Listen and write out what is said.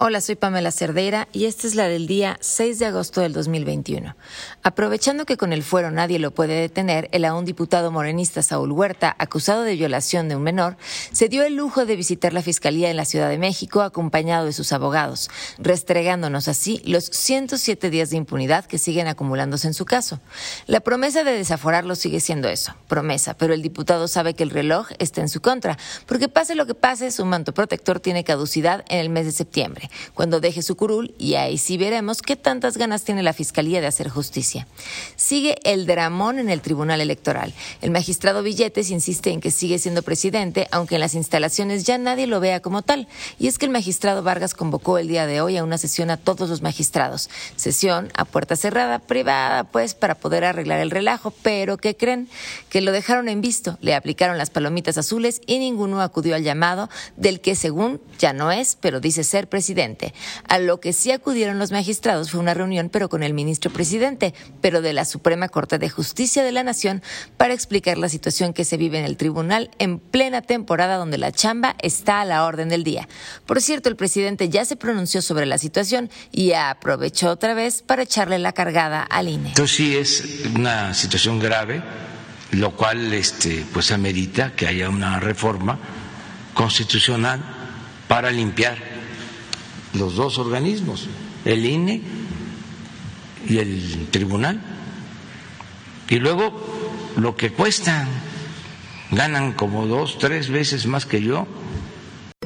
Hola, soy Pamela Cerdeira y esta es la del día 6 de agosto del 2021. Aprovechando que con el fuero nadie lo puede detener, el aún diputado morenista Saúl Huerta, acusado de violación de un menor, se dio el lujo de visitar la Fiscalía en la Ciudad de México acompañado de sus abogados, restregándonos así los 107 días de impunidad que siguen acumulándose en su caso. La promesa de desaforarlo sigue siendo eso, promesa, pero el diputado sabe que el reloj está en su contra, porque pase lo que pase, su manto protector tiene caducidad en el mes de septiembre cuando deje su curul, y ahí sí veremos qué tantas ganas tiene la Fiscalía de hacer justicia. Sigue el dramón en el Tribunal Electoral. El magistrado Billetes insiste en que sigue siendo presidente, aunque en las instalaciones ya nadie lo vea como tal. Y es que el magistrado Vargas convocó el día de hoy a una sesión a todos los magistrados. Sesión a puerta cerrada, privada, pues, para poder arreglar el relajo. Pero, ¿qué creen? Que lo dejaron en visto, le aplicaron las palomitas azules y ninguno acudió al llamado del que según ya no es, pero dice ser presidente. A lo que sí acudieron los magistrados fue una reunión, pero con el ministro presidente, pero de la Suprema Corte de Justicia de la Nación, para explicar la situación que se vive en el tribunal en plena temporada donde la chamba está a la orden del día. Por cierto, el presidente ya se pronunció sobre la situación y aprovechó otra vez para echarle la cargada al INE. Entonces sí es una situación grave, lo cual este, pues amerita que haya una reforma constitucional para limpiar los dos organismos, el INE y el tribunal. Y luego lo que cuestan, ganan como dos, tres veces más que yo.